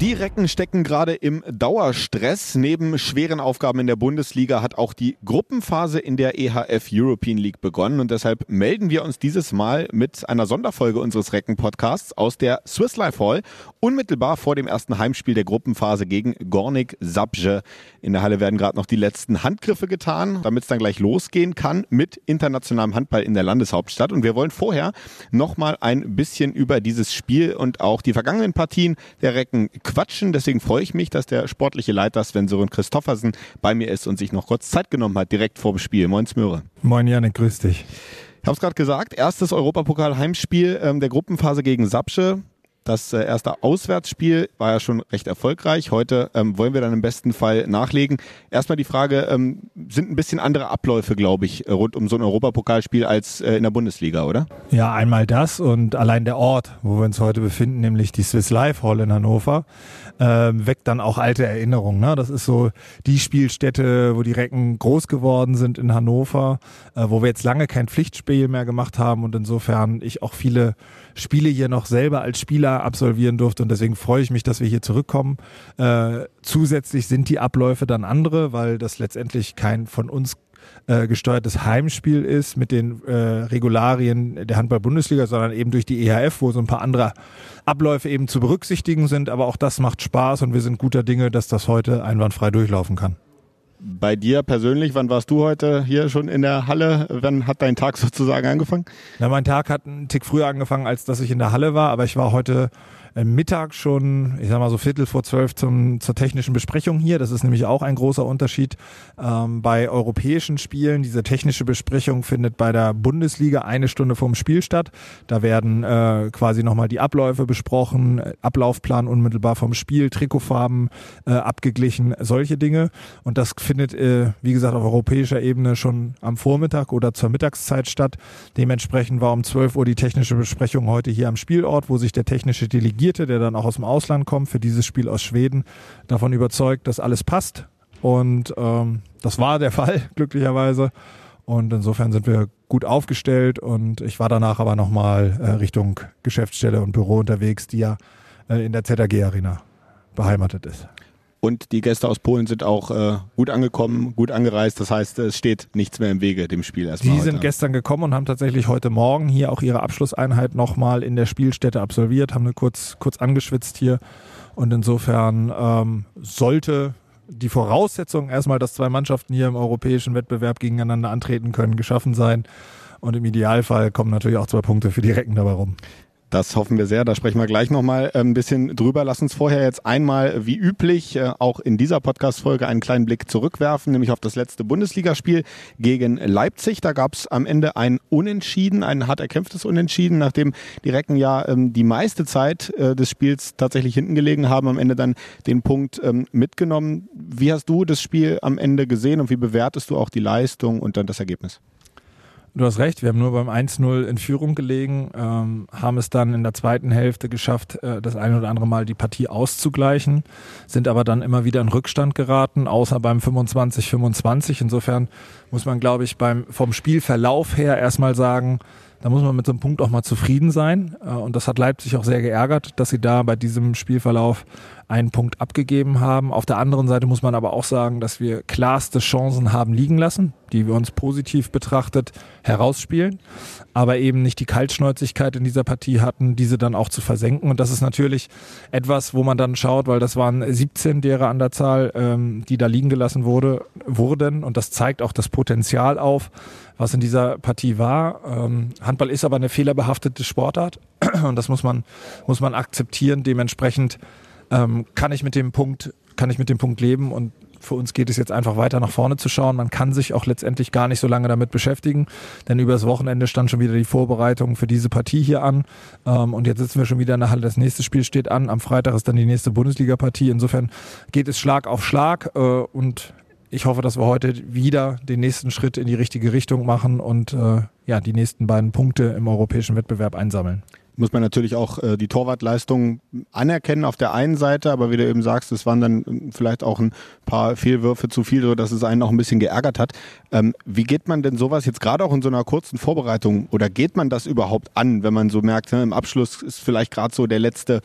Die Recken stecken gerade im Dauerstress. Neben schweren Aufgaben in der Bundesliga hat auch die Gruppenphase in der EHF European League begonnen und deshalb melden wir uns dieses Mal mit einer Sonderfolge unseres Recken-Podcasts aus der Swiss Life Hall, unmittelbar vor dem ersten Heimspiel der Gruppenphase gegen Gornik Sabje. In der Halle werden gerade noch die letzten Handgriffe getan, damit es dann gleich losgehen kann mit internationalem Handball in der Landeshauptstadt. Und wir wollen vorher nochmal ein bisschen über dieses Spiel und auch die vergangenen Partien der Recken quatschen. Deswegen freue ich mich, dass der sportliche Leiter Sven Sören Christoffersen bei mir ist und sich noch kurz Zeit genommen hat, direkt vor dem Spiel. Moin Smöre. Moin Janik, grüß dich. Ich habe es gerade gesagt, erstes Europapokal-Heimspiel ähm, der Gruppenphase gegen Sapsche. Das äh, erste Auswärtsspiel war ja schon recht erfolgreich. Heute ähm, wollen wir dann im besten Fall nachlegen. Erstmal die Frage, ähm, sind ein bisschen andere Abläufe, glaube ich, rund um so ein Europapokalspiel als äh, in der Bundesliga, oder? Ja, einmal das und allein der Ort, wo wir uns heute befinden, nämlich die Swiss Life Hall in Hannover, äh, weckt dann auch alte Erinnerungen. Ne? Das ist so die Spielstätte, wo die Recken groß geworden sind in Hannover, äh, wo wir jetzt lange kein Pflichtspiel mehr gemacht haben und insofern ich auch viele Spiele hier noch selber als Spieler absolvieren durfte und deswegen freue ich mich, dass wir hier zurückkommen. Äh, zusätzlich sind die Abläufe dann andere, weil das letztendlich kein von uns äh, gesteuertes Heimspiel ist mit den äh, Regularien der Handball-Bundesliga, sondern eben durch die EHF, wo so ein paar andere Abläufe eben zu berücksichtigen sind. Aber auch das macht Spaß und wir sind guter Dinge, dass das heute einwandfrei durchlaufen kann. Bei dir persönlich, wann warst du heute hier schon in der Halle? Wann hat dein Tag sozusagen angefangen? Na, mein Tag hat einen Tick früher angefangen, als dass ich in der Halle war, aber ich war heute Mittag schon, ich sag mal so Viertel vor zwölf zum, zur technischen Besprechung hier. Das ist nämlich auch ein großer Unterschied ähm, bei europäischen Spielen. Diese technische Besprechung findet bei der Bundesliga eine Stunde vorm Spiel statt. Da werden äh, quasi nochmal die Abläufe besprochen, Ablaufplan unmittelbar vom Spiel, Trikotfarben äh, abgeglichen, solche Dinge. Und das findet, äh, wie gesagt, auf europäischer Ebene schon am Vormittag oder zur Mittagszeit statt. Dementsprechend war um 12 Uhr die technische Besprechung heute hier am Spielort, wo sich der technische Delegierte Delegierte, der dann auch aus dem Ausland kommt, für dieses Spiel aus Schweden, davon überzeugt, dass alles passt. Und ähm, das war der Fall, glücklicherweise. Und insofern sind wir gut aufgestellt und ich war danach aber nochmal äh, Richtung Geschäftsstelle und Büro unterwegs, die ja äh, in der ZAG Arena beheimatet ist. Und die Gäste aus Polen sind auch äh, gut angekommen, gut angereist. Das heißt, es steht nichts mehr im Wege dem Spiel erstmal. Die sind gestern gekommen und haben tatsächlich heute Morgen hier auch ihre Abschlusseinheit nochmal in der Spielstätte absolviert, haben eine kurz, kurz angeschwitzt hier. Und insofern ähm, sollte die Voraussetzung erstmal, dass zwei Mannschaften hier im europäischen Wettbewerb gegeneinander antreten können, geschaffen sein. Und im Idealfall kommen natürlich auch zwei Punkte für die Recken dabei rum. Das hoffen wir sehr. Da sprechen wir gleich nochmal äh, ein bisschen drüber. Lass uns vorher jetzt einmal, wie üblich, äh, auch in dieser Podcast-Folge einen kleinen Blick zurückwerfen, nämlich auf das letzte Bundesligaspiel gegen Leipzig. Da gab es am Ende ein Unentschieden, ein hart erkämpftes Unentschieden, nachdem die Recken ja ähm, die meiste Zeit äh, des Spiels tatsächlich hinten gelegen haben, am Ende dann den Punkt ähm, mitgenommen. Wie hast du das Spiel am Ende gesehen und wie bewertest du auch die Leistung und dann das Ergebnis? Du hast recht, wir haben nur beim 1-0 in Führung gelegen, ähm, haben es dann in der zweiten Hälfte geschafft, äh, das eine oder andere Mal die Partie auszugleichen, sind aber dann immer wieder in Rückstand geraten, außer beim 25-25. Insofern muss man, glaube ich, beim, vom Spielverlauf her erstmal sagen, da muss man mit so einem Punkt auch mal zufrieden sein. Äh, und das hat Leipzig auch sehr geärgert, dass sie da bei diesem Spielverlauf einen Punkt abgegeben haben. Auf der anderen Seite muss man aber auch sagen, dass wir klarste Chancen haben liegen lassen, die wir uns positiv betrachtet herausspielen, aber eben nicht die Kaltschnäuzigkeit in dieser Partie hatten, diese dann auch zu versenken. Und das ist natürlich etwas, wo man dann schaut, weil das waren 17 derer an der Zahl, ähm, die da liegen gelassen wurde, wurden. Und das zeigt auch das Potenzial auf, was in dieser Partie war. Ähm, Handball ist aber eine fehlerbehaftete Sportart und das muss man, muss man akzeptieren. Dementsprechend ähm, kann ich mit dem Punkt, kann ich mit dem Punkt leben und für uns geht es jetzt einfach weiter nach vorne zu schauen. Man kann sich auch letztendlich gar nicht so lange damit beschäftigen, denn übers Wochenende stand schon wieder die Vorbereitung für diese Partie hier an. Ähm, und jetzt sitzen wir schon wieder in der Halle. Das nächste Spiel steht an. Am Freitag ist dann die nächste Bundesliga-Partie. Insofern geht es Schlag auf Schlag äh, und ich hoffe, dass wir heute wieder den nächsten Schritt in die richtige Richtung machen und äh, ja, die nächsten beiden Punkte im europäischen Wettbewerb einsammeln. muss man natürlich auch äh, die Torwartleistung anerkennen auf der einen Seite, aber wie du eben sagst, es waren dann ähm, vielleicht auch ein paar Fehlwürfe zu viel, so dass es einen auch ein bisschen geärgert hat. Ähm, wie geht man denn sowas jetzt gerade auch in so einer kurzen Vorbereitung oder geht man das überhaupt an, wenn man so merkt, ne, im Abschluss ist vielleicht gerade so der letzte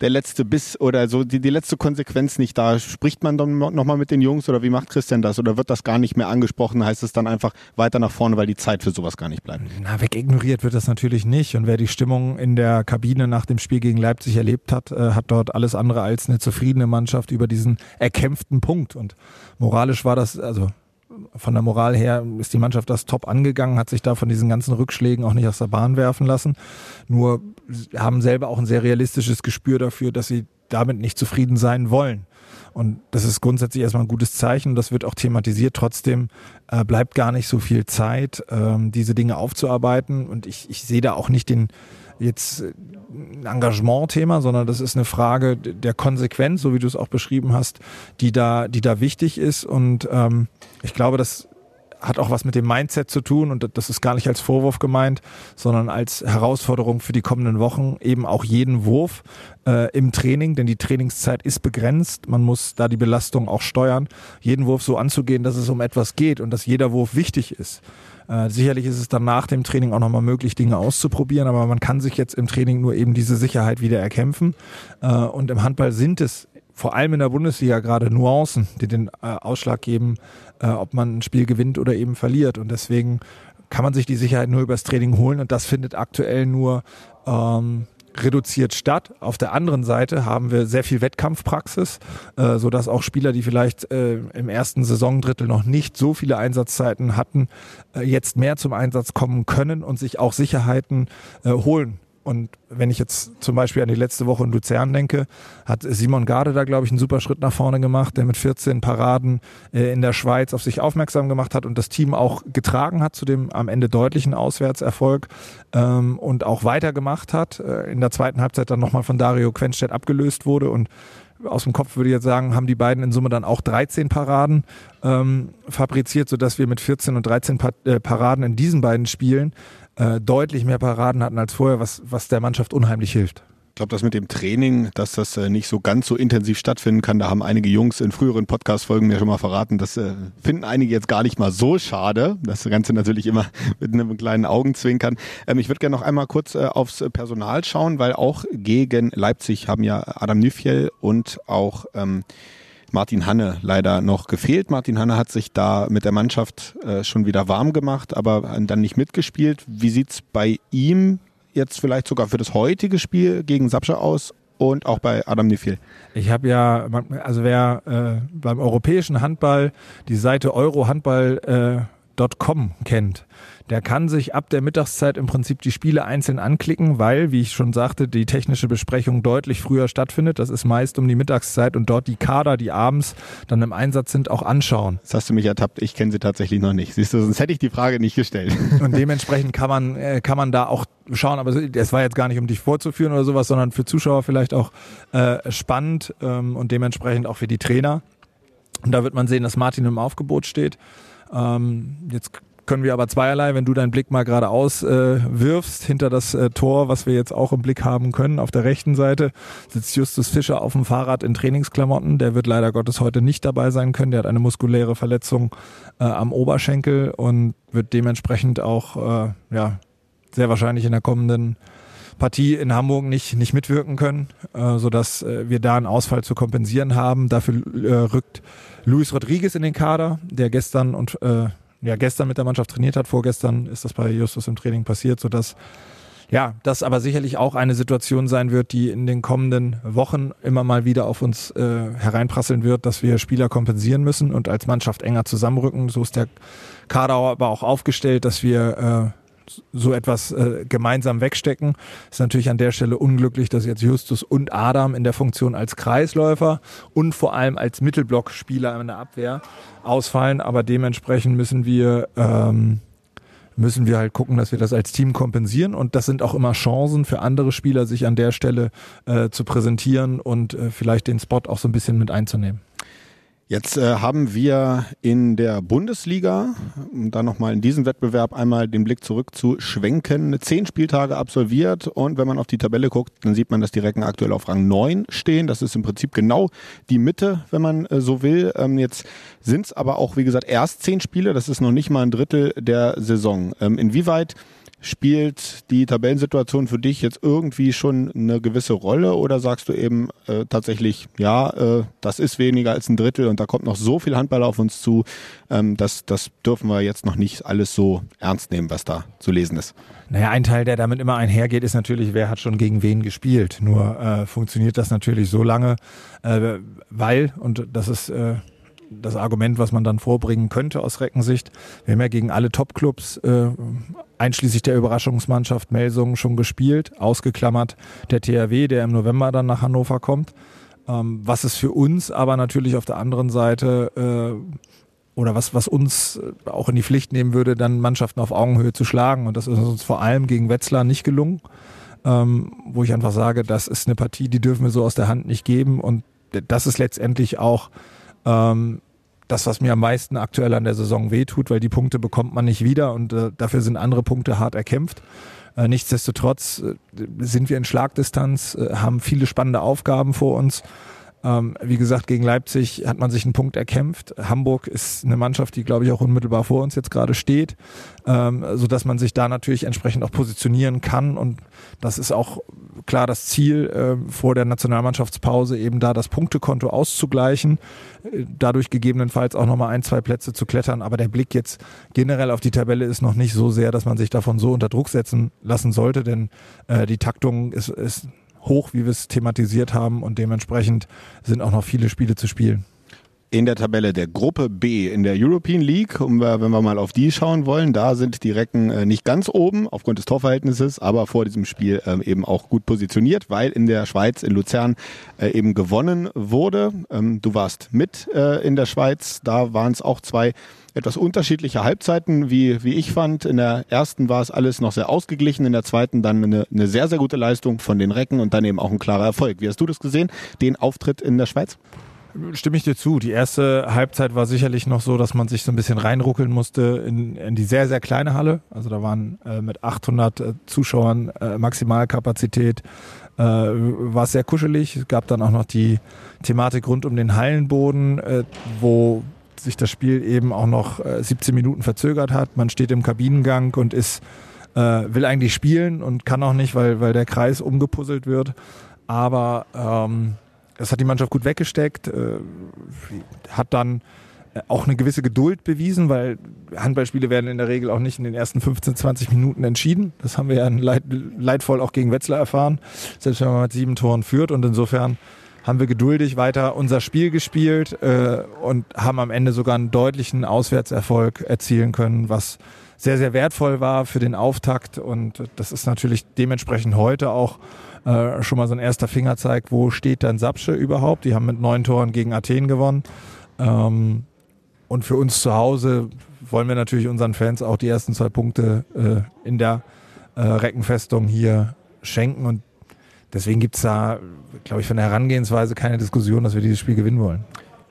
der letzte Biss oder so die, die letzte Konsequenz nicht da. Spricht man dann nochmal mit den Jungs oder wie macht Christian das? Oder wird das gar nicht mehr angesprochen? Heißt es dann einfach weiter nach vorne, weil die Zeit für sowas gar nicht bleibt? Na, wegignoriert wird das natürlich nicht. Und wer die Stimmung in der Kabine nach dem Spiel gegen Leipzig erlebt hat, äh, hat dort alles andere als eine zufriedene Mannschaft über diesen erkämpften Punkt. Und moralisch war das, also von der Moral her ist die Mannschaft das top angegangen, hat sich da von diesen ganzen Rückschlägen auch nicht aus der Bahn werfen lassen. Nur haben selber auch ein sehr realistisches Gespür dafür, dass sie damit nicht zufrieden sein wollen. Und das ist grundsätzlich erstmal ein gutes Zeichen. Das wird auch thematisiert. Trotzdem äh, bleibt gar nicht so viel Zeit, ähm, diese Dinge aufzuarbeiten. Und ich, ich sehe da auch nicht den, jetzt ein Engagement-Thema, sondern das ist eine Frage der Konsequenz, so wie du es auch beschrieben hast, die da, die da wichtig ist. Und ähm, ich glaube, das hat auch was mit dem Mindset zu tun und das ist gar nicht als Vorwurf gemeint, sondern als Herausforderung für die kommenden Wochen eben auch jeden Wurf äh, im Training, denn die Trainingszeit ist begrenzt. Man muss da die Belastung auch steuern, jeden Wurf so anzugehen, dass es um etwas geht und dass jeder Wurf wichtig ist. Äh, sicherlich ist es dann nach dem Training auch nochmal möglich, Dinge auszuprobieren, aber man kann sich jetzt im Training nur eben diese Sicherheit wieder erkämpfen. Äh, und im Handball sind es vor allem in der Bundesliga gerade Nuancen, die den äh, Ausschlag geben, äh, ob man ein Spiel gewinnt oder eben verliert. Und deswegen kann man sich die Sicherheit nur übers Training holen und das findet aktuell nur ähm, reduziert statt. Auf der anderen Seite haben wir sehr viel Wettkampfpraxis, äh, so dass auch Spieler, die vielleicht äh, im ersten Saisondrittel noch nicht so viele Einsatzzeiten hatten, äh, jetzt mehr zum Einsatz kommen können und sich auch Sicherheiten äh, holen und wenn ich jetzt zum Beispiel an die letzte Woche in Luzern denke, hat Simon Garde da, glaube ich, einen super Schritt nach vorne gemacht, der mit 14 Paraden äh, in der Schweiz auf sich aufmerksam gemacht hat und das Team auch getragen hat zu dem am Ende deutlichen Auswärtserfolg ähm, und auch weitergemacht hat. Äh, in der zweiten Halbzeit dann nochmal von Dario Quenstedt abgelöst wurde und aus dem Kopf würde ich jetzt sagen, haben die beiden in Summe dann auch 13 Paraden ähm, fabriziert, sodass wir mit 14 und 13 pa äh, Paraden in diesen beiden Spielen äh, deutlich mehr Paraden hatten als vorher, was, was der Mannschaft unheimlich hilft. Ich glaube, das mit dem Training, dass das äh, nicht so ganz so intensiv stattfinden kann, da haben einige Jungs in früheren Podcast-Folgen mir schon mal verraten, das äh, finden einige jetzt gar nicht mal so schade. Das Ganze natürlich immer mit einem kleinen Augenzwinkern. Ähm, ich würde gerne noch einmal kurz äh, aufs Personal schauen, weil auch gegen Leipzig haben ja Adam Nüfjell und auch ähm, Martin Hanne leider noch gefehlt. Martin Hanne hat sich da mit der Mannschaft äh, schon wieder warm gemacht, aber dann nicht mitgespielt. Wie sieht's bei ihm jetzt vielleicht sogar für das heutige Spiel gegen Sapsche aus und auch bei Adam Nifil. Ich habe ja, also wer äh, beim europäischen Handball die Seite eurohandball.com äh, kennt, der kann sich ab der Mittagszeit im Prinzip die Spiele einzeln anklicken, weil, wie ich schon sagte, die technische Besprechung deutlich früher stattfindet. Das ist meist um die Mittagszeit und dort die Kader, die abends dann im Einsatz sind, auch anschauen. Das hast du mich ertappt. Ich kenne sie tatsächlich noch nicht. Siehst du, sonst hätte ich die Frage nicht gestellt. Und dementsprechend kann man, äh, kann man da auch schauen, aber es war jetzt gar nicht, um dich vorzuführen oder sowas, sondern für Zuschauer vielleicht auch äh, spannend ähm, und dementsprechend auch für die Trainer. Und da wird man sehen, dass Martin im Aufgebot steht. Ähm, jetzt können wir aber zweierlei, wenn du deinen Blick mal geradeaus äh, wirfst, hinter das äh, Tor, was wir jetzt auch im Blick haben können, auf der rechten Seite sitzt Justus Fischer auf dem Fahrrad in Trainingsklamotten. Der wird leider Gottes heute nicht dabei sein können. Der hat eine muskuläre Verletzung äh, am Oberschenkel und wird dementsprechend auch äh, ja, sehr wahrscheinlich in der kommenden Partie in Hamburg nicht, nicht mitwirken können, äh, sodass äh, wir da einen Ausfall zu kompensieren haben. Dafür äh, rückt Luis Rodriguez in den Kader, der gestern und äh, ja gestern mit der Mannschaft trainiert hat. Vorgestern ist das bei Justus im Training passiert, sodass ja, das aber sicherlich auch eine Situation sein wird, die in den kommenden Wochen immer mal wieder auf uns äh, hereinprasseln wird, dass wir Spieler kompensieren müssen und als Mannschaft enger zusammenrücken. So ist der Kader aber auch aufgestellt, dass wir äh, so etwas äh, gemeinsam wegstecken. Ist natürlich an der Stelle unglücklich, dass jetzt Justus und Adam in der Funktion als Kreisläufer und vor allem als Mittelblockspieler in der Abwehr ausfallen. Aber dementsprechend müssen wir ähm, müssen wir halt gucken, dass wir das als Team kompensieren. Und das sind auch immer Chancen für andere Spieler, sich an der Stelle äh, zu präsentieren und äh, vielleicht den Spot auch so ein bisschen mit einzunehmen. Jetzt äh, haben wir in der Bundesliga, um dann nochmal in diesem Wettbewerb einmal den Blick zurück zu schwenken, zehn Spieltage absolviert und wenn man auf die Tabelle guckt, dann sieht man, dass die Recken aktuell auf Rang 9 stehen. Das ist im Prinzip genau die Mitte, wenn man äh, so will. Ähm, jetzt sind es aber auch, wie gesagt, erst zehn Spiele, das ist noch nicht mal ein Drittel der Saison. Ähm, inwieweit Spielt die Tabellensituation für dich jetzt irgendwie schon eine gewisse Rolle oder sagst du eben äh, tatsächlich, ja, äh, das ist weniger als ein Drittel und da kommt noch so viel Handball auf uns zu, ähm, das, das dürfen wir jetzt noch nicht alles so ernst nehmen, was da zu lesen ist? Naja, ein Teil, der damit immer einhergeht, ist natürlich, wer hat schon gegen wen gespielt. Nur äh, funktioniert das natürlich so lange, äh, weil, und das ist äh, das Argument, was man dann vorbringen könnte aus Reckensicht. Wir haben ja gegen alle Topclubs, äh, einschließlich der Überraschungsmannschaft Melsungen, schon gespielt, ausgeklammert der THW, der im November dann nach Hannover kommt. Ähm, was es für uns aber natürlich auf der anderen Seite äh, oder was, was uns auch in die Pflicht nehmen würde, dann Mannschaften auf Augenhöhe zu schlagen. Und das ist uns vor allem gegen Wetzlar nicht gelungen, ähm, wo ich einfach sage, das ist eine Partie, die dürfen wir so aus der Hand nicht geben. Und das ist letztendlich auch ähm, das, was mir am meisten aktuell an der Saison wehtut, weil die Punkte bekommt man nicht wieder und äh, dafür sind andere Punkte hart erkämpft. Äh, nichtsdestotrotz äh, sind wir in Schlagdistanz, äh, haben viele spannende Aufgaben vor uns. Ähm, wie gesagt, gegen Leipzig hat man sich einen Punkt erkämpft. Hamburg ist eine Mannschaft, die, glaube ich, auch unmittelbar vor uns jetzt gerade steht, ähm, so dass man sich da natürlich entsprechend auch positionieren kann. Und das ist auch klar das Ziel äh, vor der Nationalmannschaftspause, eben da das Punktekonto auszugleichen, äh, dadurch gegebenenfalls auch nochmal ein, zwei Plätze zu klettern. Aber der Blick jetzt generell auf die Tabelle ist noch nicht so sehr, dass man sich davon so unter Druck setzen lassen sollte, denn äh, die Taktung ist, ist hoch, wie wir es thematisiert haben und dementsprechend sind auch noch viele Spiele zu spielen in der Tabelle der Gruppe B in der European League, um, wenn wir mal auf die schauen wollen, da sind die Recken äh, nicht ganz oben aufgrund des Torverhältnisses, aber vor diesem Spiel ähm, eben auch gut positioniert, weil in der Schweiz, in Luzern äh, eben gewonnen wurde. Ähm, du warst mit äh, in der Schweiz, da waren es auch zwei etwas unterschiedliche Halbzeiten, wie, wie ich fand. In der ersten war es alles noch sehr ausgeglichen, in der zweiten dann eine, eine sehr, sehr gute Leistung von den Recken und dann eben auch ein klarer Erfolg. Wie hast du das gesehen, den Auftritt in der Schweiz? Stimme ich dir zu. Die erste Halbzeit war sicherlich noch so, dass man sich so ein bisschen reinruckeln musste in, in die sehr, sehr kleine Halle. Also da waren äh, mit 800 äh, Zuschauern äh, Maximalkapazität. Äh, war sehr kuschelig. Es gab dann auch noch die Thematik rund um den Hallenboden, äh, wo sich das Spiel eben auch noch 17 äh, Minuten verzögert hat. Man steht im Kabinengang und ist, äh, will eigentlich spielen und kann auch nicht, weil, weil der Kreis umgepuzzelt wird. Aber ähm, das hat die Mannschaft gut weggesteckt, äh, hat dann äh, auch eine gewisse Geduld bewiesen, weil Handballspiele werden in der Regel auch nicht in den ersten 15, 20 Minuten entschieden. Das haben wir ja leid, leidvoll auch gegen Wetzlar erfahren, selbst wenn man mit sieben Toren führt. Und insofern haben wir geduldig weiter unser Spiel gespielt äh, und haben am Ende sogar einen deutlichen Auswärtserfolg erzielen können, was sehr, sehr wertvoll war für den Auftakt. Und das ist natürlich dementsprechend heute auch äh, schon mal so ein erster Fingerzeig, wo steht dann Sapsche überhaupt. Die haben mit neun Toren gegen Athen gewonnen. Ähm, und für uns zu Hause wollen wir natürlich unseren Fans auch die ersten zwei Punkte äh, in der äh, Reckenfestung hier schenken. Und deswegen gibt es da, glaube ich, von der Herangehensweise keine Diskussion, dass wir dieses Spiel gewinnen wollen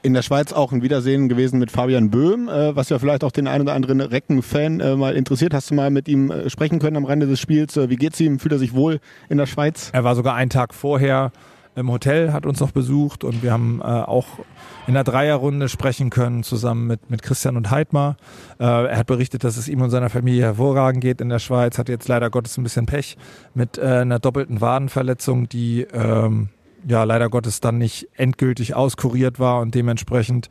in der Schweiz auch ein Wiedersehen gewesen mit Fabian Böhm, äh, was ja vielleicht auch den einen oder anderen Recken-Fan äh, mal interessiert. Hast du mal mit ihm äh, sprechen können am Rande des Spiels? Äh, wie geht's ihm? Fühlt er sich wohl in der Schweiz? Er war sogar einen Tag vorher im Hotel, hat uns noch besucht und wir haben äh, auch in der Dreierrunde sprechen können, zusammen mit, mit Christian und Heidmar. Äh, er hat berichtet, dass es ihm und seiner Familie hervorragend geht in der Schweiz, hat jetzt leider Gottes ein bisschen Pech mit einer doppelten Wadenverletzung, die ähm, ja leider Gottes dann nicht endgültig auskuriert war und dementsprechend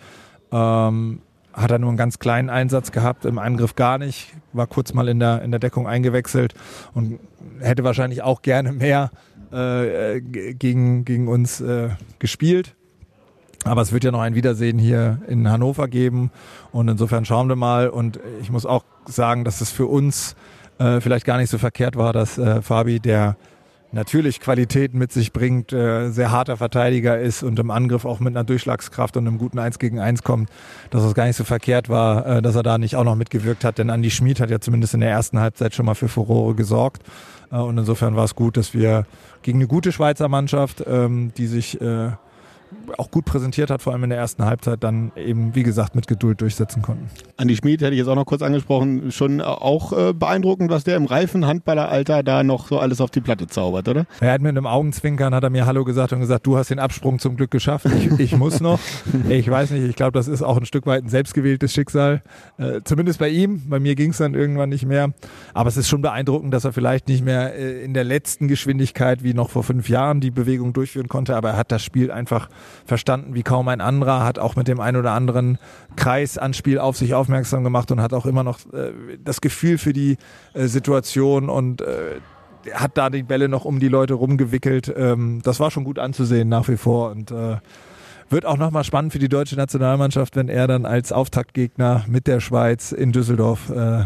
ähm, hat er nur einen ganz kleinen Einsatz gehabt, im Angriff gar nicht, war kurz mal in der, in der Deckung eingewechselt und hätte wahrscheinlich auch gerne mehr äh, gegen, gegen uns äh, gespielt. Aber es wird ja noch ein Wiedersehen hier in Hannover geben und insofern schauen wir mal und ich muss auch sagen, dass es für uns äh, vielleicht gar nicht so verkehrt war, dass äh, Fabi, der natürlich Qualitäten mit sich bringt, äh, sehr harter Verteidiger ist und im Angriff auch mit einer Durchschlagskraft und einem guten Eins gegen Eins kommt, dass es gar nicht so verkehrt war, äh, dass er da nicht auch noch mitgewirkt hat. Denn Andy Schmid hat ja zumindest in der ersten Halbzeit schon mal für Furore gesorgt. Äh, und insofern war es gut, dass wir gegen eine gute Schweizer Mannschaft, ähm, die sich äh, auch gut präsentiert hat, vor allem in der ersten Halbzeit, dann eben, wie gesagt, mit Geduld durchsetzen konnten. Andi Schmid hätte ich jetzt auch noch kurz angesprochen, schon auch äh, beeindruckend, was der im reifen Handballeralter da noch so alles auf die Platte zaubert, oder? Er hat mit einem Augenzwinkern, hat er mir Hallo gesagt und gesagt, du hast den Absprung zum Glück geschafft, ich, ich muss noch. Ich weiß nicht, ich glaube, das ist auch ein Stück weit ein selbstgewähltes Schicksal, äh, zumindest bei ihm, bei mir ging es dann irgendwann nicht mehr. Aber es ist schon beeindruckend, dass er vielleicht nicht mehr äh, in der letzten Geschwindigkeit wie noch vor fünf Jahren die Bewegung durchführen konnte, aber er hat das Spiel einfach verstanden wie kaum ein anderer, hat auch mit dem ein oder anderen Kreisanspiel auf sich aufmerksam gemacht und hat auch immer noch äh, das Gefühl für die äh, Situation und äh, hat da die Bälle noch um die Leute rumgewickelt. Ähm, das war schon gut anzusehen nach wie vor und äh, wird auch nochmal spannend für die deutsche Nationalmannschaft, wenn er dann als Auftaktgegner mit der Schweiz in Düsseldorf äh,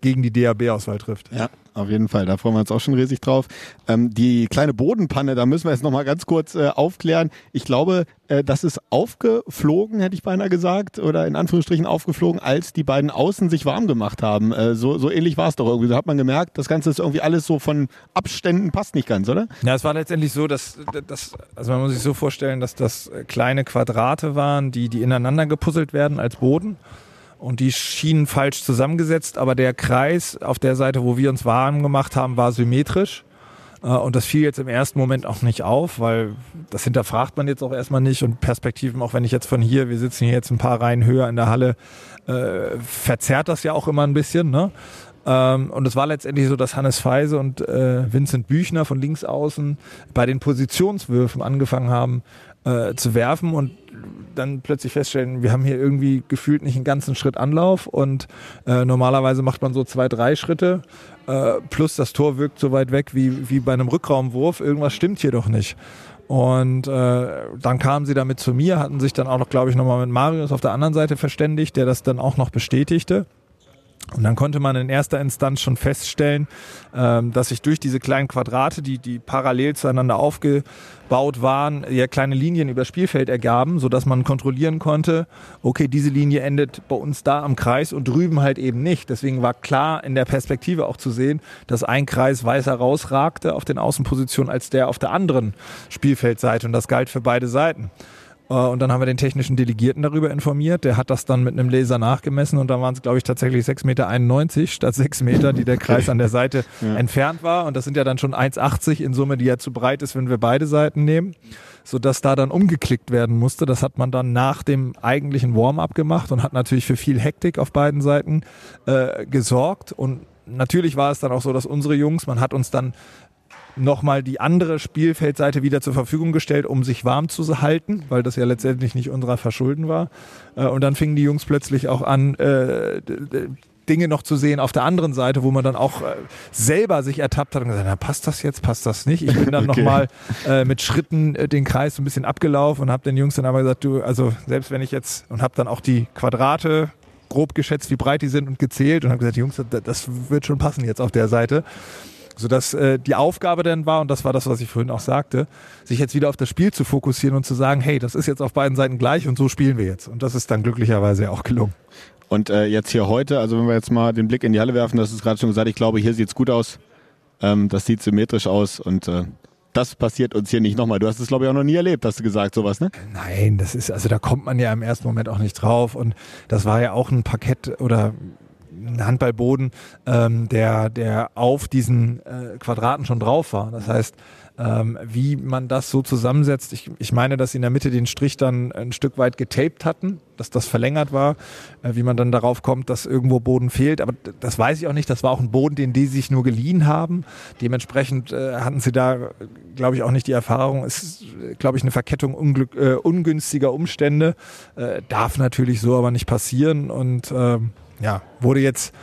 gegen die DAB-Auswahl trifft. Ja, auf jeden Fall. Da freuen wir uns auch schon riesig drauf. Ähm, die kleine Bodenpanne, da müssen wir jetzt nochmal ganz kurz äh, aufklären. Ich glaube, äh, das ist aufgeflogen, hätte ich beinahe gesagt, oder in Anführungsstrichen aufgeflogen, als die beiden Außen sich warm gemacht haben. Äh, so, so ähnlich war es doch irgendwie. Da hat man gemerkt, das Ganze ist irgendwie alles so von Abständen, passt nicht ganz, oder? Ja, es war letztendlich so, dass, dass also man muss sich so vorstellen, dass das kleine Quadrate waren, die, die ineinander gepuzzelt werden als Boden und die schienen falsch zusammengesetzt, aber der Kreis auf der Seite, wo wir uns warm gemacht haben, war symmetrisch. Äh, und das fiel jetzt im ersten Moment auch nicht auf, weil das hinterfragt man jetzt auch erstmal nicht. Und Perspektiven, auch wenn ich jetzt von hier, wir sitzen hier jetzt ein paar Reihen höher in der Halle, äh, verzerrt das ja auch immer ein bisschen. Ne? Ähm, und es war letztendlich so, dass Hannes Feise und äh, Vincent Büchner von links außen bei den Positionswürfen angefangen haben äh, zu werfen und dann plötzlich feststellen, wir haben hier irgendwie gefühlt nicht einen ganzen Schritt Anlauf und äh, normalerweise macht man so zwei, drei Schritte äh, plus das Tor wirkt so weit weg wie, wie bei einem Rückraumwurf. Irgendwas stimmt hier doch nicht. Und äh, dann kamen sie damit zu mir, hatten sich dann auch noch, glaube ich, nochmal mit Marius auf der anderen Seite verständigt, der das dann auch noch bestätigte. Und dann konnte man in erster Instanz schon feststellen, ähm, dass sich durch diese kleinen Quadrate, die, die parallel zueinander aufgebaut waren, ja kleine Linien über Spielfeld ergaben, sodass man kontrollieren konnte, okay, diese Linie endet bei uns da am Kreis und drüben halt eben nicht. Deswegen war klar in der Perspektive auch zu sehen, dass ein Kreis weißer rausragte auf den Außenpositionen als der auf der anderen Spielfeldseite und das galt für beide Seiten. Äh, und dann haben wir den technischen Delegierten darüber informiert. Der hat das dann mit einem Laser nachgemessen und dann waren es, glaube ich, tatsächlich 6,91 Meter statt 6 Meter, die der Kreis an der Seite ja. entfernt war. Und das sind ja dann schon 1,80 in Summe, die ja zu breit ist, wenn wir beide Seiten nehmen. Sodass da dann umgeklickt werden musste. Das hat man dann nach dem eigentlichen Warm-up gemacht und hat natürlich für viel Hektik auf beiden Seiten äh, gesorgt. Und natürlich war es dann auch so, dass unsere Jungs, man hat uns dann nochmal die andere Spielfeldseite wieder zur Verfügung gestellt, um sich warm zu halten, weil das ja letztendlich nicht unserer Verschulden war. Äh, und dann fingen die Jungs plötzlich auch an, äh, Dinge noch zu sehen auf der anderen Seite, wo man dann auch äh, selber sich ertappt hat und gesagt, na, passt das jetzt, passt das nicht? Ich bin dann okay. nochmal äh, mit Schritten äh, den Kreis so ein bisschen abgelaufen und habe den Jungs dann aber gesagt, du, also selbst wenn ich jetzt und habe dann auch die Quadrate grob geschätzt, wie breit die sind und gezählt und habe gesagt, Jungs, das wird schon passen jetzt auf der Seite sodass äh, die Aufgabe dann war, und das war das, was ich vorhin auch sagte, sich jetzt wieder auf das Spiel zu fokussieren und zu sagen, hey, das ist jetzt auf beiden Seiten gleich und so spielen wir jetzt. Und das ist dann glücklicherweise auch gelungen. Und äh, jetzt hier heute, also wenn wir jetzt mal den Blick in die Halle werfen, das ist gerade schon gesagt, ich glaube, hier sieht es gut aus. Ähm, das sieht symmetrisch aus und äh, das passiert uns hier nicht nochmal. Du hast es, glaube ich, auch noch nie erlebt, hast du gesagt, sowas, ne? Nein, das ist, also da kommt man ja im ersten Moment auch nicht drauf. Und das war ja auch ein Parkett oder Handballboden, ähm, der, der auf diesen äh, Quadraten schon drauf war. Das heißt, ähm, wie man das so zusammensetzt, ich, ich meine, dass sie in der Mitte den Strich dann ein Stück weit getaped hatten, dass das verlängert war, äh, wie man dann darauf kommt, dass irgendwo Boden fehlt. Aber das weiß ich auch nicht. Das war auch ein Boden, den die sich nur geliehen haben. Dementsprechend äh, hatten sie da, glaube ich, auch nicht die Erfahrung. Es ist, glaube ich, eine Verkettung unglück, äh, ungünstiger Umstände. Äh, darf natürlich so aber nicht passieren und ähm, ja, wurde jetzt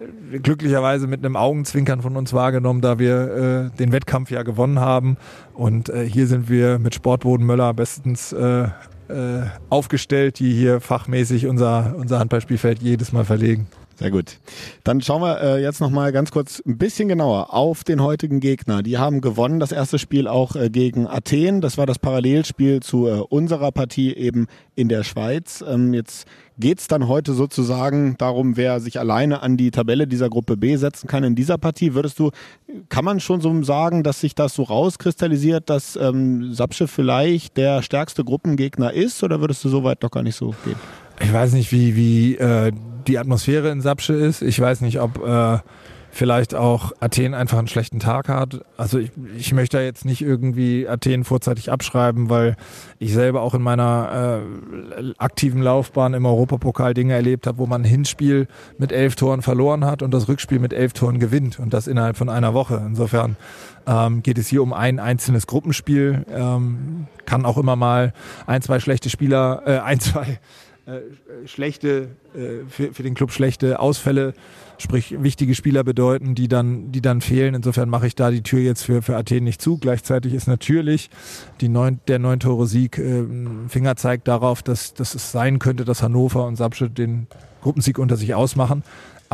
äh, glücklicherweise mit einem Augenzwinkern von uns wahrgenommen, da wir äh, den Wettkampf ja gewonnen haben. Und äh, hier sind wir mit Sportboden Möller bestens äh, äh, aufgestellt, die hier fachmäßig unser, unser Handballspielfeld jedes Mal verlegen. Sehr gut. Dann schauen wir äh, jetzt nochmal ganz kurz ein bisschen genauer auf den heutigen Gegner. Die haben gewonnen, das erste Spiel auch äh, gegen Athen. Das war das Parallelspiel zu äh, unserer Partie eben in der Schweiz. Ähm, jetzt geht's dann heute sozusagen darum, wer sich alleine an die Tabelle dieser Gruppe B setzen kann in dieser Partie. Würdest du, kann man schon so sagen, dass sich das so rauskristallisiert, dass ähm, Sapsche vielleicht der stärkste Gruppengegner ist oder würdest du so weit doch gar nicht so gehen? Ich weiß nicht, wie, wie äh, die Atmosphäre in Sapsche ist. Ich weiß nicht, ob äh, vielleicht auch Athen einfach einen schlechten Tag hat. Also ich, ich möchte da jetzt nicht irgendwie Athen vorzeitig abschreiben, weil ich selber auch in meiner äh, aktiven Laufbahn im Europapokal Dinge erlebt habe, wo man ein Hinspiel mit elf Toren verloren hat und das Rückspiel mit elf Toren gewinnt und das innerhalb von einer Woche. Insofern ähm, geht es hier um ein einzelnes Gruppenspiel. Ähm, kann auch immer mal ein, zwei schlechte Spieler, äh, ein, zwei schlechte, äh, für, für den Club schlechte Ausfälle, sprich wichtige Spieler bedeuten, die dann, die dann fehlen. Insofern mache ich da die Tür jetzt für, für Athen nicht zu. Gleichzeitig ist natürlich die neun, der neun Tore Sieg äh, Fingerzeig darauf, dass, dass es sein könnte, dass Hannover und Sapsche den Gruppensieg unter sich ausmachen.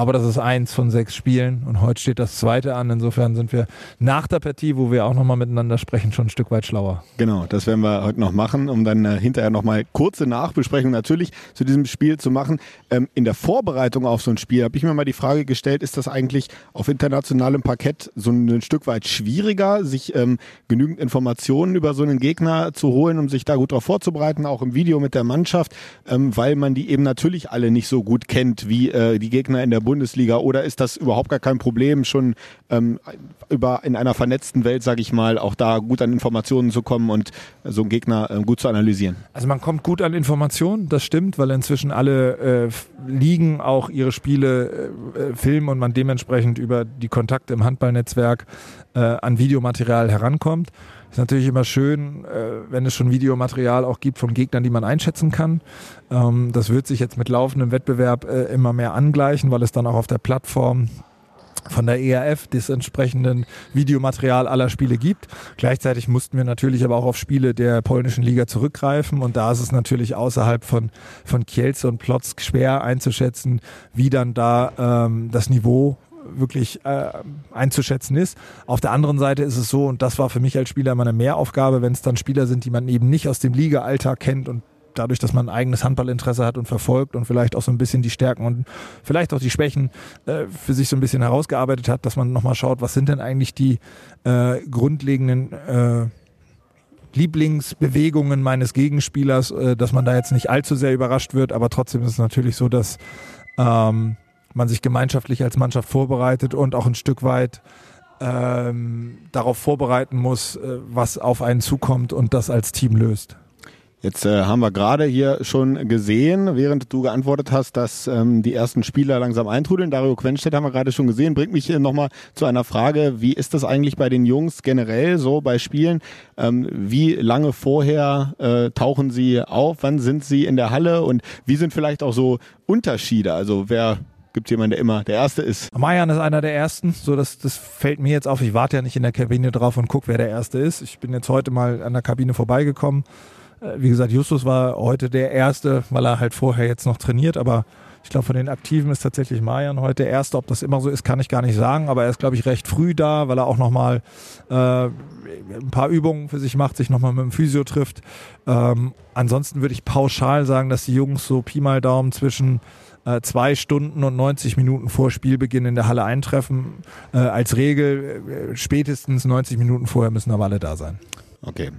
Aber das ist eins von sechs Spielen und heute steht das zweite an. Insofern sind wir nach der Partie, wo wir auch nochmal miteinander sprechen, schon ein Stück weit schlauer. Genau, das werden wir heute noch machen, um dann äh, hinterher nochmal kurze Nachbesprechung natürlich zu diesem Spiel zu machen. Ähm, in der Vorbereitung auf so ein Spiel habe ich mir mal die Frage gestellt, ist das eigentlich auf internationalem Parkett so ein, Stück weit schwieriger, sich ähm, genügend Informationen über so einen Gegner zu holen, um sich da gut darauf vorzubereiten, auch im Video mit der Mannschaft, ähm, weil man die eben natürlich alle nicht so gut kennt wie äh, die Gegner in der Bundesliga oder ist das überhaupt gar kein Problem, schon ähm, über in einer vernetzten Welt, sage ich mal, auch da gut an Informationen zu kommen und so einen Gegner äh, gut zu analysieren? Also man kommt gut an Informationen, das stimmt, weil inzwischen alle äh, Ligen auch ihre Spiele äh, filmen und man dementsprechend über die Kontakte im Handballnetzwerk äh, an Videomaterial herankommt. Ist natürlich immer schön, äh, wenn es schon Videomaterial auch gibt von Gegnern, die man einschätzen kann. Ähm, das wird sich jetzt mit laufendem Wettbewerb äh, immer mehr angleichen, weil es dann auch auf der Plattform von der ERF des entsprechenden Videomaterial aller Spiele gibt. Gleichzeitig mussten wir natürlich aber auch auf Spiele der polnischen Liga zurückgreifen und da ist es natürlich außerhalb von, von Kielce und Plotzk schwer einzuschätzen, wie dann da ähm, das Niveau wirklich äh, einzuschätzen ist. Auf der anderen Seite ist es so, und das war für mich als Spieler immer eine Mehraufgabe, wenn es dann Spieler sind, die man eben nicht aus dem Liga-Alltag kennt und dadurch, dass man ein eigenes Handballinteresse hat und verfolgt und vielleicht auch so ein bisschen die Stärken und vielleicht auch die Schwächen äh, für sich so ein bisschen herausgearbeitet hat, dass man nochmal schaut, was sind denn eigentlich die äh, grundlegenden äh, Lieblingsbewegungen meines Gegenspielers, äh, dass man da jetzt nicht allzu sehr überrascht wird, aber trotzdem ist es natürlich so, dass ähm, man sich gemeinschaftlich als Mannschaft vorbereitet und auch ein Stück weit ähm, darauf vorbereiten muss, äh, was auf einen zukommt und das als Team löst. Jetzt äh, haben wir gerade hier schon gesehen, während du geantwortet hast, dass ähm, die ersten Spieler langsam eintrudeln. Dario Quenstedt haben wir gerade schon gesehen. Bringt mich nochmal zu einer Frage, wie ist das eigentlich bei den Jungs generell so bei Spielen? Ähm, wie lange vorher äh, tauchen sie auf? Wann sind sie in der Halle? Und wie sind vielleicht auch so Unterschiede? Also wer gibt es jemanden, der immer der Erste ist. Mayan ist einer der Ersten. So, das, das fällt mir jetzt auf. Ich warte ja nicht in der Kabine drauf und gucke, wer der Erste ist. Ich bin jetzt heute mal an der Kabine vorbeigekommen. Äh, wie gesagt, Justus war heute der Erste, weil er halt vorher jetzt noch trainiert, aber ich glaube, von den Aktiven ist tatsächlich Mayan heute der Erste. Ob das immer so ist, kann ich gar nicht sagen, aber er ist, glaube ich, recht früh da, weil er auch nochmal äh, ein paar Übungen für sich macht, sich nochmal mit dem Physio trifft. Ähm, ansonsten würde ich pauschal sagen, dass die Jungs so Pi mal Daumen zwischen äh, zwei Stunden und 90 Minuten vor Spielbeginn in der Halle eintreffen. Äh, als Regel äh, spätestens 90 Minuten vorher müssen aber alle da sein. Okay.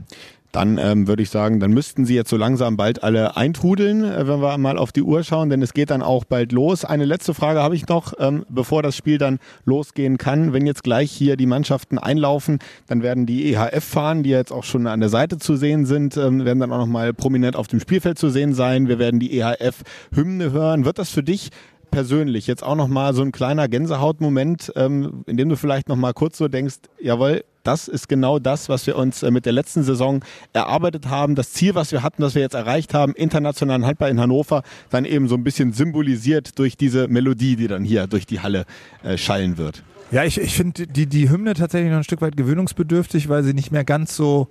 Dann ähm, würde ich sagen, dann müssten Sie jetzt so langsam bald alle eintrudeln, äh, wenn wir mal auf die Uhr schauen, denn es geht dann auch bald los. Eine letzte Frage habe ich noch, ähm, bevor das Spiel dann losgehen kann. Wenn jetzt gleich hier die Mannschaften einlaufen, dann werden die EHF-Fahnen, die jetzt auch schon an der Seite zu sehen sind, ähm, werden dann auch nochmal prominent auf dem Spielfeld zu sehen sein. Wir werden die EHF-Hymne hören. Wird das für dich persönlich jetzt auch nochmal so ein kleiner Gänsehautmoment, ähm, in dem du vielleicht nochmal kurz so denkst, jawohl, das ist genau das, was wir uns äh, mit der letzten Saison erarbeitet haben. Das Ziel, was wir hatten, das wir jetzt erreicht haben, internationalen Handball in Hannover, dann eben so ein bisschen symbolisiert durch diese Melodie, die dann hier durch die Halle äh, schallen wird. Ja, ich, ich finde die, die Hymne tatsächlich noch ein Stück weit gewöhnungsbedürftig, weil sie nicht mehr ganz so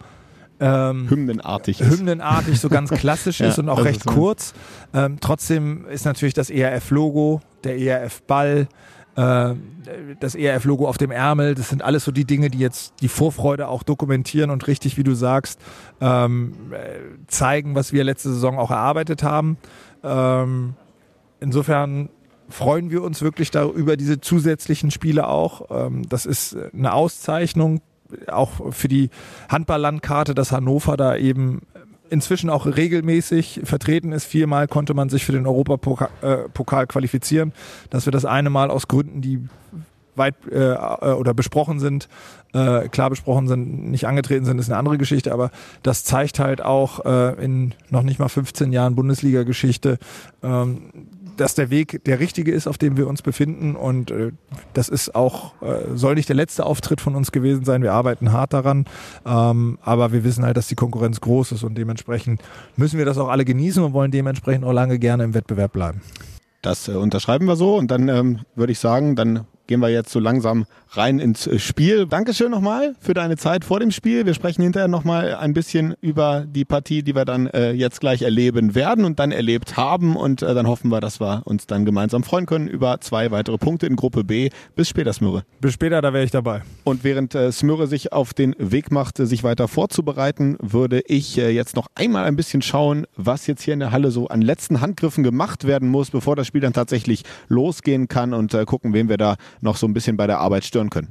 ähm, hymnenartig ist. Hymnenartig, so ganz klassisch ist und auch recht kurz. Ähm, trotzdem ist natürlich das ERF-Logo der ERF-Ball, äh, das ERF-Logo auf dem Ärmel, das sind alles so die Dinge, die jetzt die Vorfreude auch dokumentieren und richtig, wie du sagst, ähm, zeigen, was wir letzte Saison auch erarbeitet haben. Ähm, insofern freuen wir uns wirklich da über diese zusätzlichen Spiele auch. Ähm, das ist eine Auszeichnung, auch für die Handballlandkarte, dass Hannover da eben inzwischen auch regelmäßig vertreten ist. Viermal konnte man sich für den Europapokal äh, qualifizieren. Dass wir das eine Mal aus Gründen, die weit äh, äh, oder besprochen sind, äh, klar besprochen sind, nicht angetreten sind, ist eine andere Geschichte, aber das zeigt halt auch äh, in noch nicht mal 15 Jahren Bundesliga-Geschichte, ähm, dass der Weg der richtige ist, auf dem wir uns befinden. Und äh, das ist auch, äh, soll nicht der letzte Auftritt von uns gewesen sein. Wir arbeiten hart daran. Ähm, aber wir wissen halt, dass die Konkurrenz groß ist und dementsprechend müssen wir das auch alle genießen und wollen dementsprechend auch lange gerne im Wettbewerb bleiben. Das äh, unterschreiben wir so und dann ähm, würde ich sagen, dann gehen wir jetzt so langsam rein ins äh, Spiel. Dankeschön nochmal für deine Zeit vor dem Spiel. Wir sprechen hinterher nochmal ein bisschen über die Partie, die wir dann äh, jetzt gleich erleben werden und dann erlebt haben. Und äh, dann hoffen wir, dass wir uns dann gemeinsam freuen können über zwei weitere Punkte in Gruppe B. Bis später, Smürre. Bis später, da wäre ich dabei. Und während äh, Smürre sich auf den Weg macht, sich weiter vorzubereiten, würde ich äh, jetzt noch einmal ein bisschen schauen, was jetzt hier in der Halle so an letzten Handgriffen gemacht werden muss, bevor das Spiel dann tatsächlich losgehen kann und äh, gucken, wen wir da noch so ein bisschen bei der Arbeit stören können.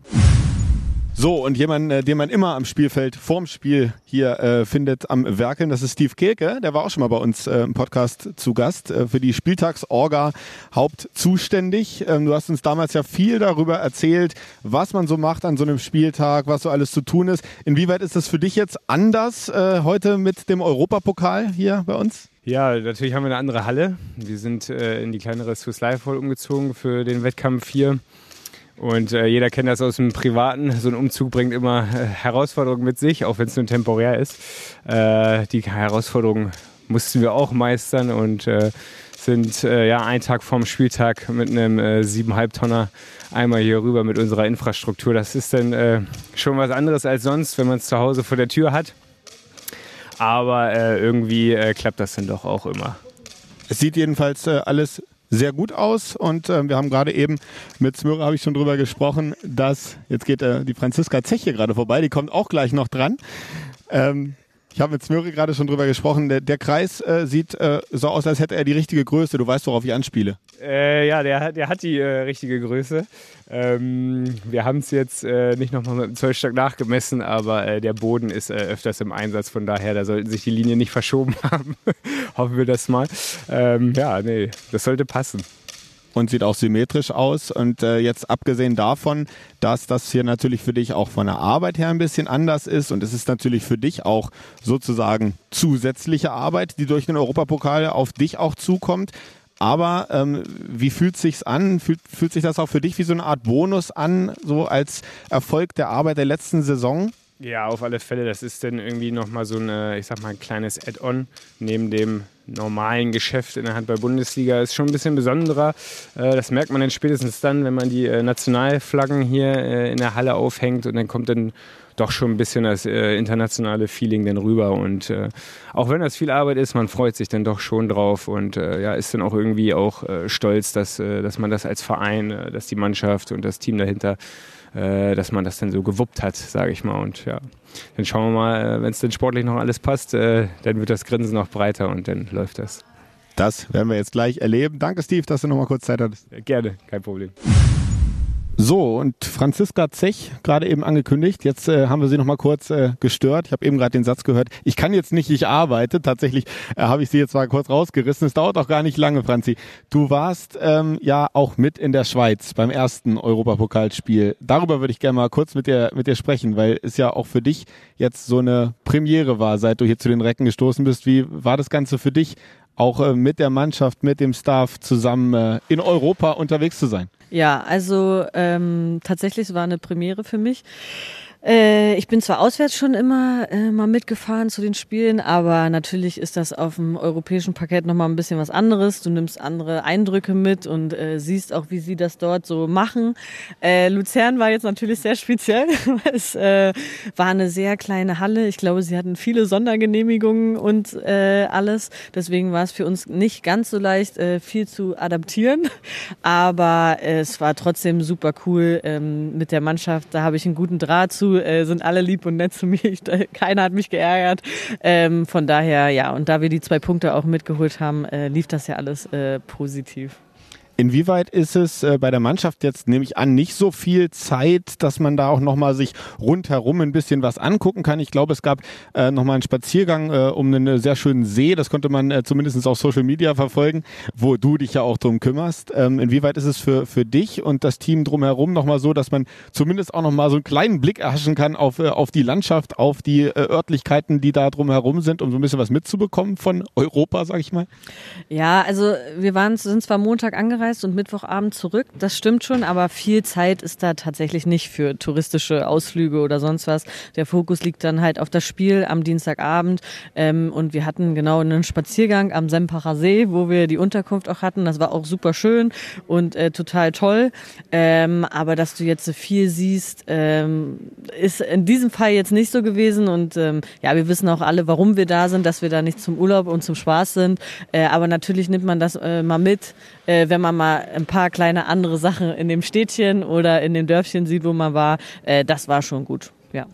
So, und jemand, äh, den man immer am Spielfeld vorm Spiel hier äh, findet am Werkeln, das ist Steve Kehlke. Der war auch schon mal bei uns äh, im Podcast zu Gast, äh, für die Spieltagsorga hauptzuständig. Ähm, du hast uns damals ja viel darüber erzählt, was man so macht an so einem Spieltag, was so alles zu tun ist. Inwieweit ist das für dich jetzt anders äh, heute mit dem Europapokal hier bei uns? Ja, natürlich haben wir eine andere Halle. Wir sind äh, in die kleinere Swiss Life Hall umgezogen für den Wettkampf hier. Und äh, jeder kennt das aus dem Privaten. So ein Umzug bringt immer äh, Herausforderungen mit sich, auch wenn es nur temporär ist. Äh, die Herausforderungen mussten wir auch meistern und äh, sind äh, ja einen Tag vorm Spieltag mit einem äh, 7,5 Tonner einmal hier rüber mit unserer Infrastruktur. Das ist dann schon was anderes als sonst, wenn man es zu Hause vor der Tür hat. Aber irgendwie klappt das dann doch auch immer. Es sieht jedenfalls alles sehr gut aus und äh, wir haben gerade eben mit Smyra habe ich schon drüber gesprochen, dass jetzt geht äh, die Franziska Zech hier gerade vorbei, die kommt auch gleich noch dran. Ähm, ich habe mit Smöri gerade schon drüber gesprochen. Der, der Kreis äh, sieht äh, so aus, als hätte er die richtige Größe. Du weißt, worauf ich anspiele. Äh, ja, der, der hat die äh, richtige Größe. Ähm, wir haben es jetzt äh, nicht nochmal mit dem Zollstock nachgemessen, aber äh, der Boden ist öfters im Einsatz. Von daher, da sollten sich die Linien nicht verschoben haben. Hoffen wir das mal. Ähm, ja, nee, das sollte passen und sieht auch symmetrisch aus. Und äh, jetzt abgesehen davon, dass das hier natürlich für dich auch von der Arbeit her ein bisschen anders ist und es ist natürlich für dich auch sozusagen zusätzliche Arbeit, die durch den Europapokal auf dich auch zukommt. Aber ähm, wie fühlt sich's an? Fühlt, fühlt sich das auch für dich wie so eine Art Bonus an, so als Erfolg der Arbeit der letzten Saison? Ja, auf alle Fälle. Das ist dann irgendwie nochmal so eine, ich sag mal, ein kleines Add-on neben dem normalen Geschäft in der Handball-Bundesliga. Ist schon ein bisschen besonderer. Äh, das merkt man dann spätestens dann, wenn man die äh, Nationalflaggen hier äh, in der Halle aufhängt und dann kommt dann doch schon ein bisschen das internationale Feeling dann rüber. Und auch wenn das viel Arbeit ist, man freut sich dann doch schon drauf und ja, ist dann auch irgendwie auch stolz, dass, dass man das als Verein, dass die Mannschaft und das Team dahinter äh, dass man das dann so gewuppt hat, sage ich mal. Und ja, dann schauen wir mal, äh, wenn es dann sportlich noch alles passt, äh, dann wird das Grinsen noch breiter und dann läuft das. Das werden wir jetzt gleich erleben. Danke, Steve, dass du noch mal kurz Zeit hattest. Gerne, kein Problem. So, und Franziska Zech, gerade eben angekündigt, jetzt äh, haben wir sie noch mal kurz äh, gestört. Ich habe eben gerade den Satz gehört, ich kann jetzt nicht, ich arbeite. Tatsächlich äh, habe ich sie jetzt mal kurz rausgerissen. Es dauert auch gar nicht lange, Franzi. Du warst ähm, ja auch mit in der Schweiz beim ersten Europapokalspiel. Darüber würde ich gerne mal kurz mit dir, mit dir sprechen, weil es ja auch für dich jetzt so eine Premiere war, seit du hier zu den Recken gestoßen bist. Wie war das Ganze für dich, auch äh, mit der Mannschaft, mit dem Staff zusammen äh, in Europa unterwegs zu sein? Ja, also ähm, tatsächlich war eine Premiere für mich. Äh, ich bin zwar auswärts schon immer äh, mal mitgefahren zu den Spielen, aber natürlich ist das auf dem europäischen Parkett nochmal ein bisschen was anderes. Du nimmst andere Eindrücke mit und äh, siehst auch, wie sie das dort so machen. Äh, Luzern war jetzt natürlich sehr speziell. es äh, war eine sehr kleine Halle. Ich glaube, sie hatten viele Sondergenehmigungen und alles. Deswegen war es für uns nicht ganz so leicht, viel zu adaptieren. Aber es war trotzdem super cool ähm, mit der Mannschaft. Da habe ich einen guten Draht zu äh, sind alle lieb und nett zu mir. Ich, keiner hat mich geärgert. Ähm, von daher, ja, und da wir die zwei Punkte auch mitgeholt haben, äh, lief das ja alles äh, positiv. Inwieweit ist es äh, bei der Mannschaft jetzt, nehme ich an, nicht so viel Zeit, dass man da auch nochmal sich rundherum ein bisschen was angucken kann? Ich glaube, es gab äh, nochmal einen Spaziergang äh, um einen sehr schönen See, das konnte man äh, zumindest auf Social Media verfolgen, wo du dich ja auch drum kümmerst. Ähm, inwieweit ist es für, für dich und das Team drumherum nochmal so, dass man zumindest auch nochmal so einen kleinen Blick erhaschen kann auf, äh, auf die Landschaft, auf die äh, Örtlichkeiten, die da drumherum sind, um so ein bisschen was mitzubekommen von Europa, sag ich mal? Ja, also wir waren, sind zwar Montag angereist, angereist und Mittwochabend zurück. Das stimmt schon, aber viel Zeit ist da tatsächlich nicht für touristische Ausflüge oder sonst was. Der Fokus liegt dann halt auf das Spiel am Dienstagabend. Ähm, und wir hatten genau einen Spaziergang am Sempacher See, wo wir die Unterkunft auch hatten. Das war auch super schön und äh, total toll. Ähm, aber dass du jetzt so viel siehst, ähm, ist in diesem Fall jetzt nicht so gewesen. Und ähm, ja, wir wissen auch alle, warum wir da sind, dass wir da nicht zum Urlaub und zum Spaß sind. Äh, aber natürlich nimmt man das äh, mal mit, äh, wenn man mal ein paar kleine andere Sachen in dem Städtchen oder in dem Dörfchen sieht, wo man war, äh, das war schon gut. Ja.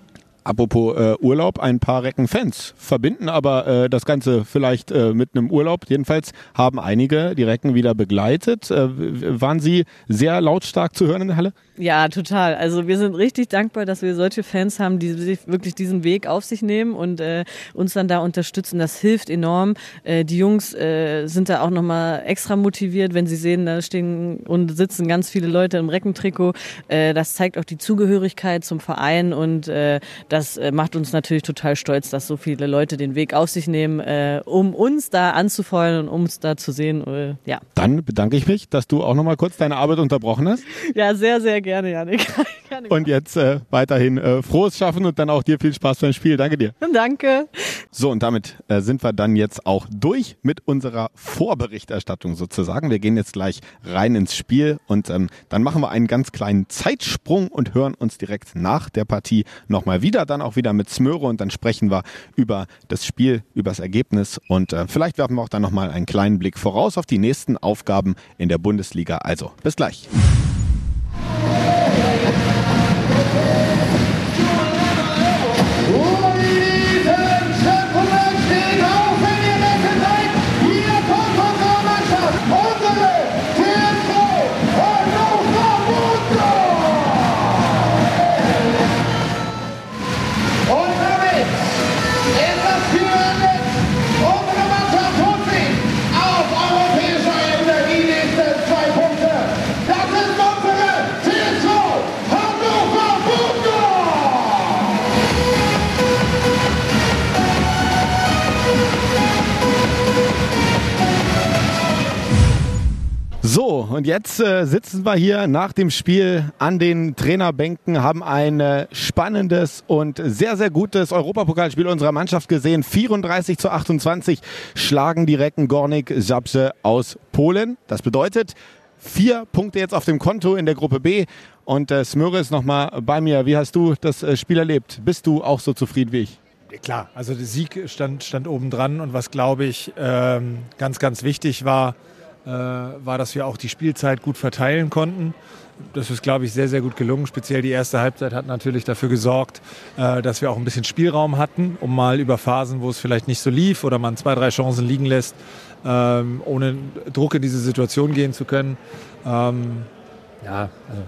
Apropos äh, Urlaub, ein paar Recken Fans verbinden aber äh, das Ganze vielleicht äh, mit einem Urlaub. Jedenfalls haben einige die Recken wieder begleitet. Äh, waren sie sehr lautstark zu hören in der Halle? Ja, total. Also wir sind richtig dankbar, dass wir solche Fans haben, die sich wirklich diesen Weg auf sich nehmen und äh, uns dann da unterstützen. Das hilft enorm. Äh, die Jungs äh, sind da auch nochmal extra motiviert, wenn sie sehen, da stehen und sitzen ganz viele Leute im Reckentrikot. Äh, das zeigt auch die Zugehörigkeit zum Verein und äh, das äh, macht uns natürlich total stolz, dass so viele Leute den Weg auf sich nehmen, äh, um uns da anzufeuern und um uns da zu sehen. Äh, ja. Dann bedanke ich mich, dass du auch nochmal kurz deine Arbeit unterbrochen hast. Ja, sehr, sehr gerne, Janik. und jetzt äh, weiterhin äh, frohes Schaffen und dann auch dir viel Spaß beim Spiel. Danke dir. Danke. So, und damit äh, sind wir dann jetzt auch durch mit unserer Vorberichterstattung sozusagen. Wir gehen jetzt gleich rein ins Spiel und ähm, dann machen wir einen ganz kleinen Zeitsprung und hören uns direkt nach der Partie nochmal wieder, dann auch wieder mit Smöre und dann sprechen wir über das Spiel, über das Ergebnis und äh, vielleicht werfen wir auch dann nochmal einen kleinen Blick voraus auf die nächsten Aufgaben in der Bundesliga. Also, bis gleich. Jetzt äh, sitzen wir hier nach dem Spiel an den Trainerbänken, haben ein äh, spannendes und sehr, sehr gutes Europapokalspiel unserer Mannschaft gesehen. 34 zu 28 schlagen die Recken Gornik Zabse aus Polen. Das bedeutet, vier Punkte jetzt auf dem Konto in der Gruppe B. Und äh, Smöre ist nochmal bei mir. Wie hast du das äh, Spiel erlebt? Bist du auch so zufrieden wie ich? Klar, also der Sieg stand, stand oben dran und was, glaube ich, ähm, ganz, ganz wichtig war, war, dass wir auch die Spielzeit gut verteilen konnten. Das ist, glaube ich, sehr, sehr gut gelungen. Speziell die erste Halbzeit hat natürlich dafür gesorgt, äh, dass wir auch ein bisschen Spielraum hatten, um mal über Phasen, wo es vielleicht nicht so lief oder man zwei, drei Chancen liegen lässt, ähm, ohne Druck in diese Situation gehen zu können. Ähm, ja, also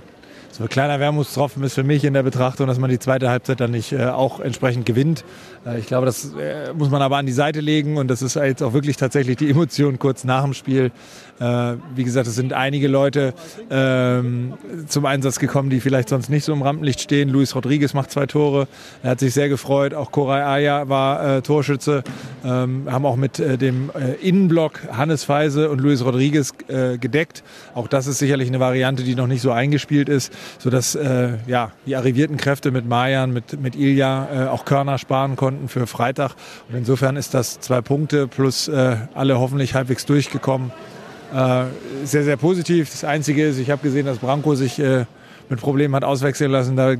so ein kleiner Wermutstropfen ist für mich in der Betrachtung, dass man die zweite Halbzeit dann nicht äh, auch entsprechend gewinnt. Äh, ich glaube, das äh, muss man aber an die Seite legen und das ist jetzt auch wirklich tatsächlich die Emotion kurz nach dem Spiel. Äh, wie gesagt, es sind einige Leute ähm, zum Einsatz gekommen, die vielleicht sonst nicht so im Rampenlicht stehen. Luis Rodriguez macht zwei Tore. Er hat sich sehr gefreut. Auch Koray Aya war Torschütze. Ähm, haben auch mit dem Innenblock Hannes Feise und Luis Rodriguez gedeckt. Auch das ist sicherlich eine Variante, die noch nicht so eingespielt ist. sodass ja, die arrivierten Kräfte mit Mayan, mit, mit Ilja auch Körner sparen konnten für Freitag. Und insofern ist das zwei Punkte plus äh, alle hoffentlich halbwegs durchgekommen. Äh, sehr, sehr positiv. Das Einzige ist, ich habe gesehen, dass Branko sich äh, mit Problemen hat auswechseln lassen. Da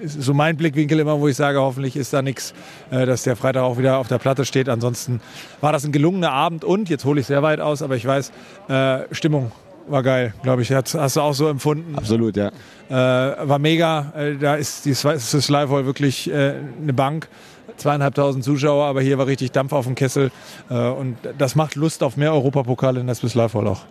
ist so mein Blickwinkel immer, wo ich sage, hoffentlich ist da nichts, äh, dass der Freitag auch wieder auf der Platte steht. Ansonsten war das ein gelungener Abend und, jetzt hole ich sehr weit aus, aber ich weiß, äh, Stimmung war geil, glaube ich. Hast, hast, du auch so empfunden? Absolut, ja. Äh, war mega. Äh, da ist die Swiss Live Hall wirklich äh, eine Bank. Zweieinhalbtausend Zuschauer, aber hier war richtig Dampf auf dem Kessel. Äh, und das macht Lust auf mehr Europapokale in Swiss Live Hall auch.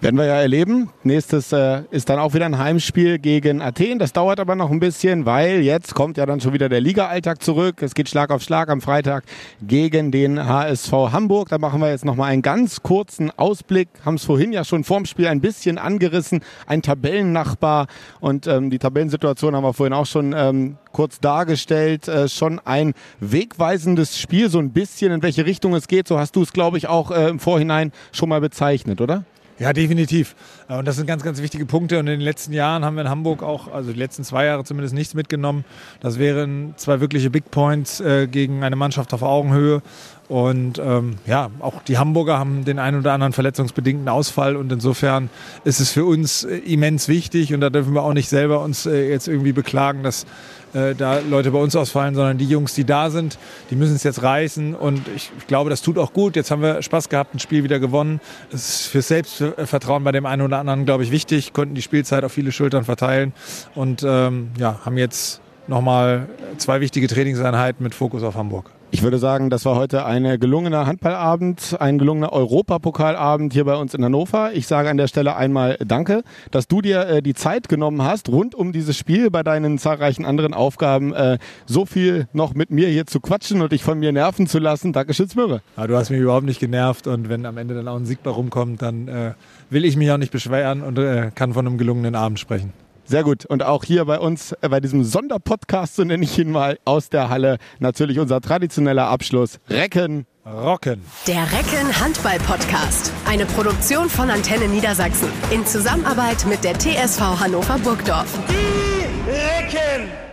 Werden wir ja erleben. Nächstes äh, ist dann auch wieder ein Heimspiel gegen Athen. Das dauert aber noch ein bisschen, weil jetzt kommt ja dann schon wieder der Liga-Alltag zurück. Es geht Schlag auf Schlag am Freitag gegen den HSV Hamburg. Da machen wir jetzt nochmal einen ganz kurzen Ausblick. Haben es vorhin ja schon vorm Spiel ein bisschen angerissen. Ein Tabellennachbar und ähm, die Tabellensituation haben wir vorhin auch schon ähm, kurz dargestellt. Äh, schon ein wegweisendes Spiel, so ein bisschen in welche Richtung es geht. So hast du es, glaube ich, auch äh, im Vorhinein schon mal bezeichnet, oder? Ja, definitiv. Äh, und das sind ganz, ganz wichtige Punkte. Und in den letzten Jahren haben wir in Hamburg auch, also die letzten zwei Jahre zumindest nichts mitgenommen. Das wären zwei wirkliche Big Points äh, gegen eine Mannschaft auf Augenhöhe. Und ähm, ja, auch die Hamburger haben den einen oder anderen verletzungsbedingten Ausfall und insofern ist es für uns äh, immens wichtig und da dürfen wir auch nicht selber uns äh, jetzt irgendwie beklagen, dass äh, da Leute bei uns ausfallen, sondern die Jungs, die da sind, die müssen es jetzt reißen und ich, ich, glaube, das tut auch gut. Jetzt haben wir Spaß gehabt, ein Spiel wieder gewonnen. Es ist für Selbstvertrauen bei dem einen oder anderen, glaube ich, wichtig, konnten die Spielzeit auf viele Schultern verteilen und ähm, ja, haben jetzt nochmal zwei wichtige Trainingseinheiten mit Fokus auf Hamburg. Ich würde sagen, das war heute ein gelungener Handballabend, ein gelungener Europapokalabend hier bei uns in Hannover. Ich sage an der Stelle einmal Danke, dass du dir äh, die Zeit genommen hast, rund um dieses Spiel bei deinen zahlreichen anderen Aufgaben äh, so viel noch mit mir hier zu quatschen und dich von mir nerven zu lassen. Dankeschön, Smürre. Ja, du hast mich überhaupt nicht genervt und wenn am Ende dann auch ein Sieg bei rumkommt, dann äh, will ich mich auch nicht beschweren und äh, kann von einem gelungenen Abend sprechen. Sehr gut. Und auch hier bei uns, äh, bei diesem Sonderpodcast, so nenne ich ihn mal, aus der Halle, natürlich unser traditioneller Abschluss. Recken. Rocken. Der Recken Handball Podcast. Eine Produktion von Antenne Niedersachsen. In Zusammenarbeit mit der TSV Hannover Burgdorf. Die Recken!